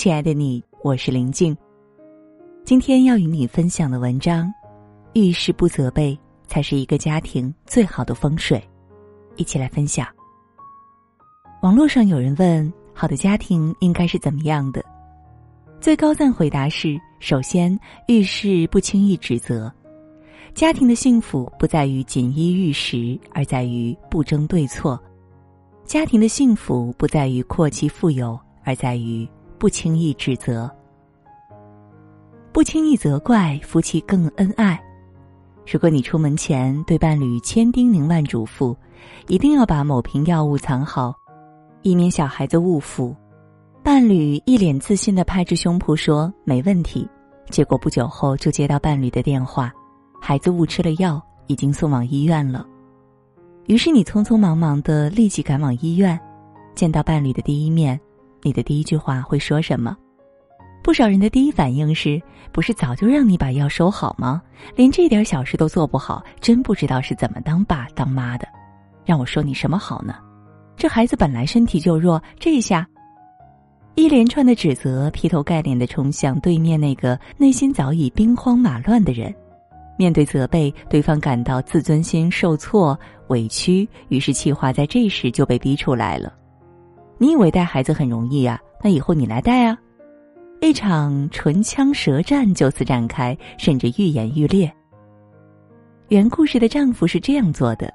亲爱的你，我是林静。今天要与你分享的文章，遇事不责备才是一个家庭最好的风水。一起来分享。网络上有人问：好的家庭应该是怎么样的？最高赞回答是：首先，遇事不轻易指责。家庭的幸福不在于锦衣玉食，而在于不争对错；家庭的幸福不在于阔气富有，而在于不轻易指责。不轻易责怪，夫妻更恩爱。如果你出门前对伴侣千叮咛万嘱咐，一定要把某瓶药物藏好，以免小孩子误服。伴侣一脸自信的拍着胸脯说没问题，结果不久后就接到伴侣的电话。孩子误吃了药，已经送往医院了。于是你匆匆忙忙的立即赶往医院，见到伴侣的第一面，你的第一句话会说什么？不少人的第一反应是：不是早就让你把药收好吗？连这点小事都做不好，真不知道是怎么当爸当妈的。让我说你什么好呢？这孩子本来身体就弱，这一下，一连串的指责劈头盖脸的冲向对面那个内心早已兵荒马乱的人。面对责备，对方感到自尊心受挫、委屈，于是气话在这时就被逼出来了。你以为带孩子很容易啊？那以后你来带啊！一场唇枪舌战就此展开，甚至愈演愈烈。原故事的丈夫是这样做的：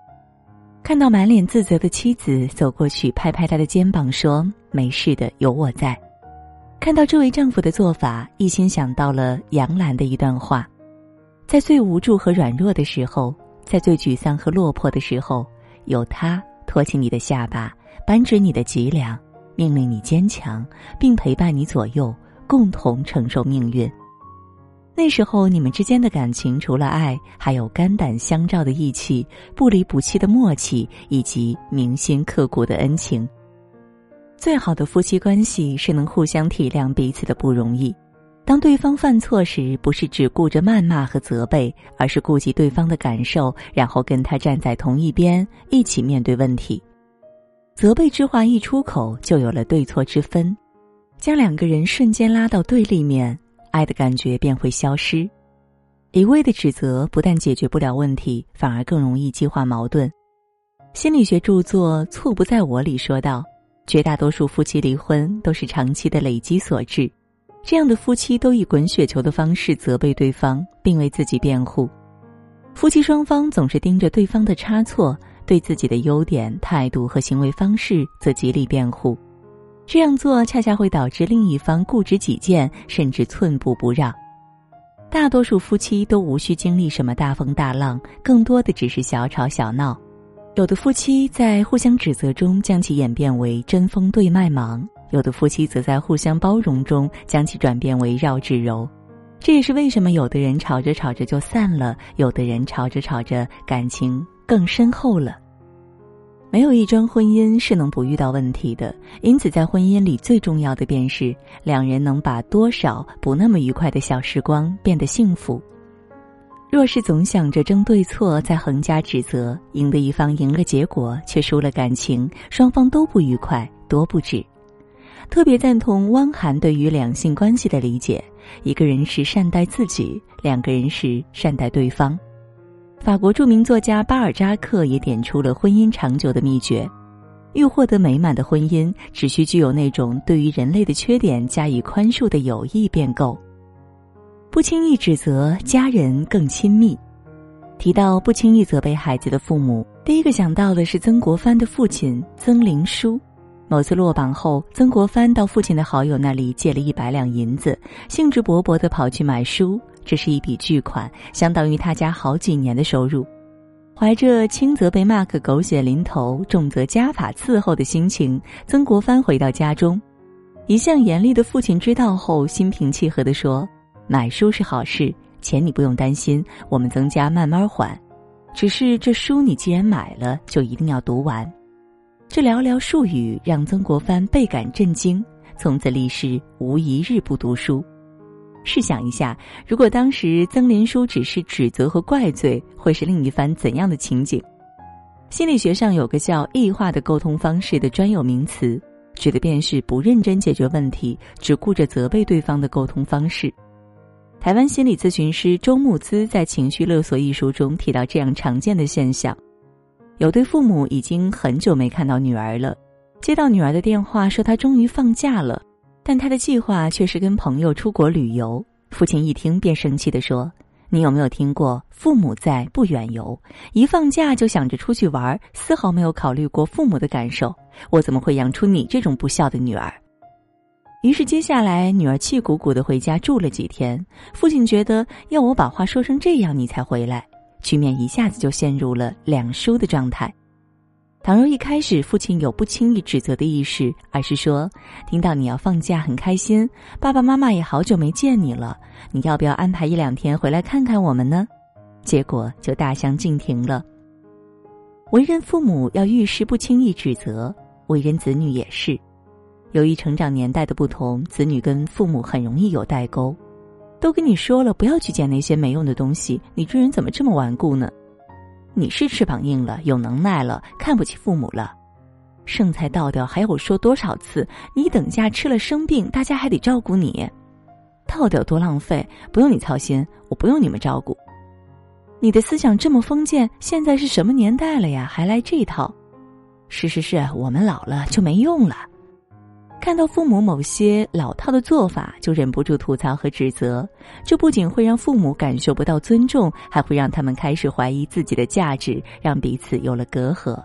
看到满脸自责的妻子，走过去拍拍他的肩膀，说：“没事的，有我在。”看到这位丈夫的做法，一心想到了杨澜的一段话。在最无助和软弱的时候，在最沮丧和落魄的时候，有他托起你的下巴，扳直你的脊梁，命令你坚强，并陪伴你左右，共同承受命运。那时候，你们之间的感情除了爱，还有肝胆相照的义气、不离不弃的默契，以及铭心刻骨的恩情。最好的夫妻关系是能互相体谅彼此的不容易。当对方犯错时，不是只顾着谩骂和责备，而是顾及对方的感受，然后跟他站在同一边，一起面对问题。责备之话一出口，就有了对错之分，将两个人瞬间拉到对立面，爱的感觉便会消失。一味的指责不但解决不了问题，反而更容易激化矛盾。心理学著作《错不在我》里说道：绝大多数夫妻离婚都是长期的累积所致。这样的夫妻都以滚雪球的方式责备对方，并为自己辩护。夫妻双方总是盯着对方的差错，对自己的优点、态度和行为方式则极力辩护。这样做恰恰会导致另一方固执己见，甚至寸步不让。大多数夫妻都无需经历什么大风大浪，更多的只是小吵小闹。有的夫妻在互相指责中，将其演变为针锋对麦芒。有的夫妻则在互相包容中将其转变为绕指柔，这也是为什么有的人吵着吵着就散了，有的人吵着吵着感情更深厚了。没有一桩婚姻是能不遇到问题的，因此在婚姻里最重要的便是两人能把多少不那么愉快的小时光变得幸福。若是总想着争对错，再横加指责，赢的一方赢了结果，却输了感情，双方都不愉快，多不止。特别赞同汪涵对于两性关系的理解：一个人是善待自己，两个人是善待对方。法国著名作家巴尔扎克也点出了婚姻长久的秘诀：欲获得美满的婚姻，只需具有那种对于人类的缺点加以宽恕的友谊便够。不轻易指责，家人更亲密。提到不轻易责备孩子的父母，第一个想到的是曾国藩的父亲曾灵书。某次落榜后，曾国藩到父亲的好友那里借了一百两银子，兴致勃勃地跑去买书。这是一笔巨款，相当于他家好几年的收入。怀着轻则被骂个狗血淋头，重则家法伺候的心情，曾国藩回到家中。一向严厉的父亲知道后，心平气和地说：“买书是好事，钱你不用担心，我们曾家慢慢还。只是这书你既然买了，就一定要读完。”这寥寥数语让曾国藩倍感震惊，从此立誓无一日不读书。试想一下，如果当时曾林书只是指责和怪罪，会是另一番怎样的情景？心理学上有个叫异化的沟通方式的专有名词，指的便是不认真解决问题，只顾着责备对方的沟通方式。台湾心理咨询师周木姿在《情绪勒索》一书中提到这样常见的现象：有对父母已经很久没看到女儿了，接到女儿的电话说她终于放假了，但他的计划却是跟朋友出国旅游。父亲一听便生气地说。你有没有听过“父母在，不远游”？一放假就想着出去玩，丝毫没有考虑过父母的感受。我怎么会养出你这种不孝的女儿？于是接下来，女儿气鼓鼓的回家住了几天。父亲觉得要我把话说成这样，你才回来，局面一下子就陷入了两输的状态。倘若一开始父亲有不轻易指责的意识，而是说听到你要放假很开心，爸爸妈妈也好久没见你了，你要不要安排一两天回来看看我们呢？结果就大相径庭了。为人父母要遇事不轻易指责，为人子女也是。由于成长年代的不同，子女跟父母很容易有代沟。都跟你说了不要去捡那些没用的东西，你这人怎么这么顽固呢？你是翅膀硬了，有能耐了，看不起父母了，剩菜倒掉还要我说多少次？你等下吃了生病，大家还得照顾你，倒掉多浪费，不用你操心，我不用你们照顾。你的思想这么封建，现在是什么年代了呀？还来这套？是是是，我们老了就没用了。看到父母某些老套的做法，就忍不住吐槽和指责，这不仅会让父母感受不到尊重，还会让他们开始怀疑自己的价值，让彼此有了隔阂。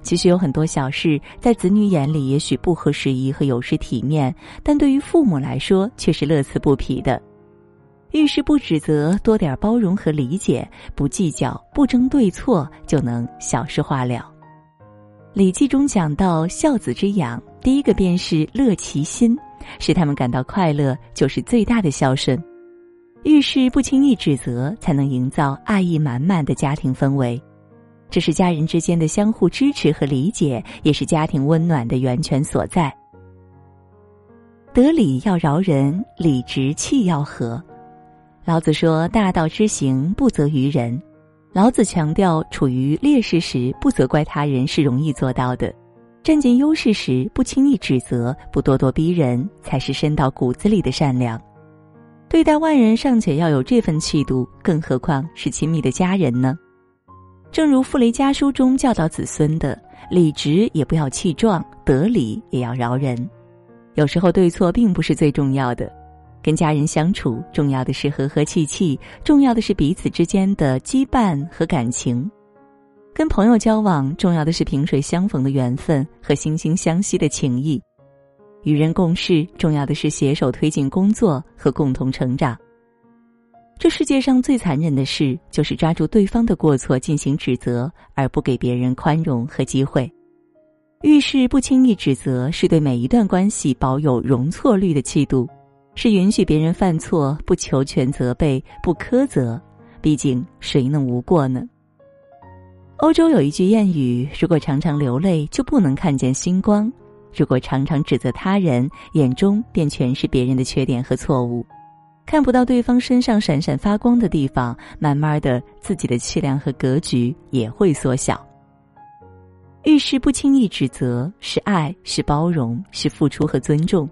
其实有很多小事，在子女眼里也许不合时宜和有失体面，但对于父母来说却是乐此不疲的。遇事不指责，多点包容和理解，不计较，不争对错，就能小事化了。《礼记》中讲到孝子之养，第一个便是乐其心，使他们感到快乐，就是最大的孝顺。遇事不轻易指责，才能营造爱意满满的家庭氛围。这是家人之间的相互支持和理解，也是家庭温暖的源泉所在。得理要饶人，理直气要和。老子说：“大道之行，不责于人。”老子强调，处于劣势时不责怪他人是容易做到的；占尽优势时不轻易指责、不咄咄逼人，才是深到骨子里的善良。对待外人尚且要有这份气度，更何况是亲密的家人呢？正如《傅雷家书》中教导子孙的：“理直也不要气壮，得理也要饶人。”有时候对错并不是最重要的。跟家人相处，重要的是和和气气，重要的是彼此之间的羁绊和感情；跟朋友交往，重要的是萍水相逢的缘分和惺惺相惜的情谊；与人共事，重要的是携手推进工作和共同成长。这世界上最残忍的事，就是抓住对方的过错进行指责，而不给别人宽容和机会。遇事不轻易指责，是对每一段关系保有容错率的气度。是允许别人犯错，不求全责备，不苛责，毕竟谁能无过呢？欧洲有一句谚语：如果常常流泪，就不能看见星光；如果常常指责他人，眼中便全是别人的缺点和错误，看不到对方身上闪闪发光的地方，慢慢的，自己的气量和格局也会缩小。遇事不轻易指责，是爱，是包容，是付出和尊重。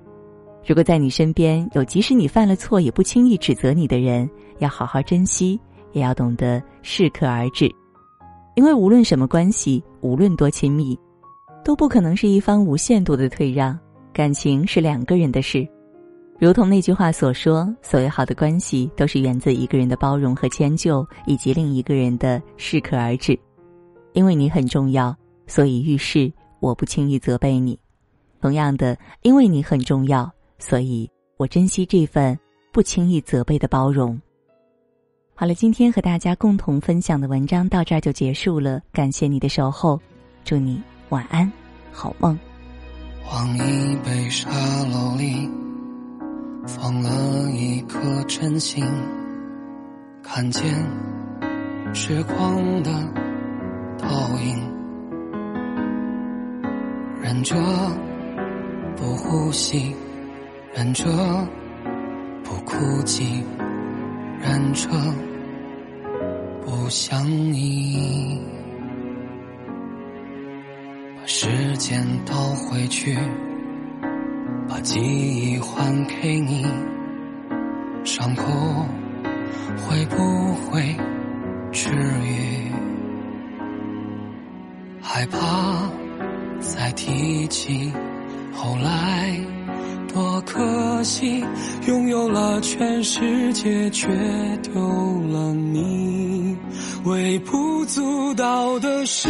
如果在你身边有即使你犯了错也不轻易指责你的人，要好好珍惜，也要懂得适可而止，因为无论什么关系，无论多亲密，都不可能是一方无限度的退让。感情是两个人的事，如同那句话所说，所谓好的关系，都是源自一个人的包容和迁就，以及另一个人的适可而止。因为你很重要，所以遇事我不轻易责备你；同样的，因为你很重要。所以我珍惜这份不轻易责备的包容。好了，今天和大家共同分享的文章到这儿就结束了，感谢你的守候，祝你晚安，好梦。往一杯沙漏里放了一颗真心，看见时光的倒影，忍着不呼吸。忍着不哭泣，忍着不想你。把时间倒回去，把记忆还给你，伤口会不会治愈？害怕再提起，后来多可惜，拥有了全世界，却丢了你。微不足道的是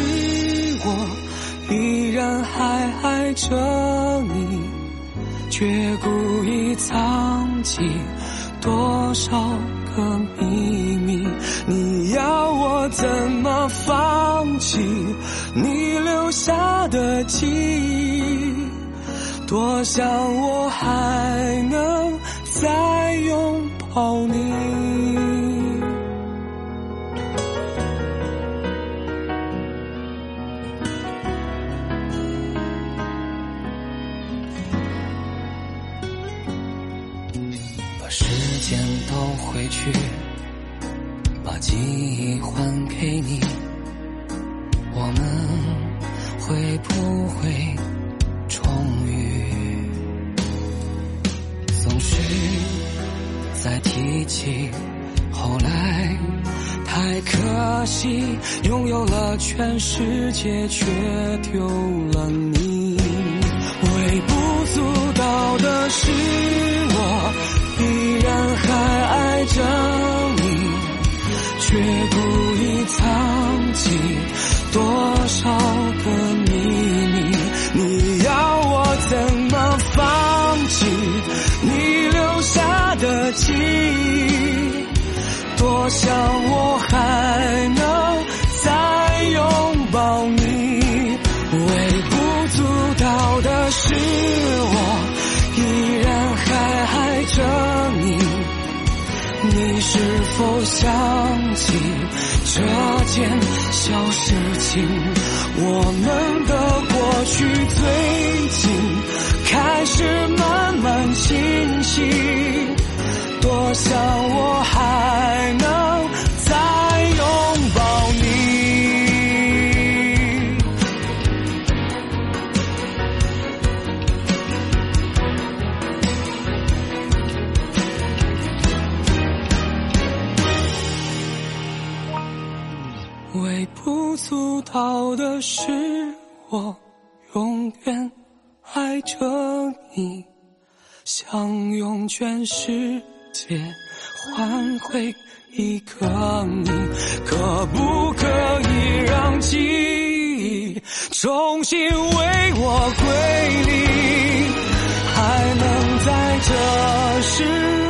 我。依然还爱着你，却故意藏起多少个秘密？你要我怎么放弃你留下的记忆？多想我还能不会重遇？总是在提起，后来太可惜，拥有了全世界，却丢了你。微不足道的是我。依然还爱着你，却故意藏起多少想我还能再拥抱你，微不足道的是我依然还爱。着你，你是否想起这件小事情？我们的过去最近开始慢慢清晰，多想我还能。足道的是，我永远爱着你，想用全世界换回一个你，可不可以让记忆重新为我归零？还能在这时。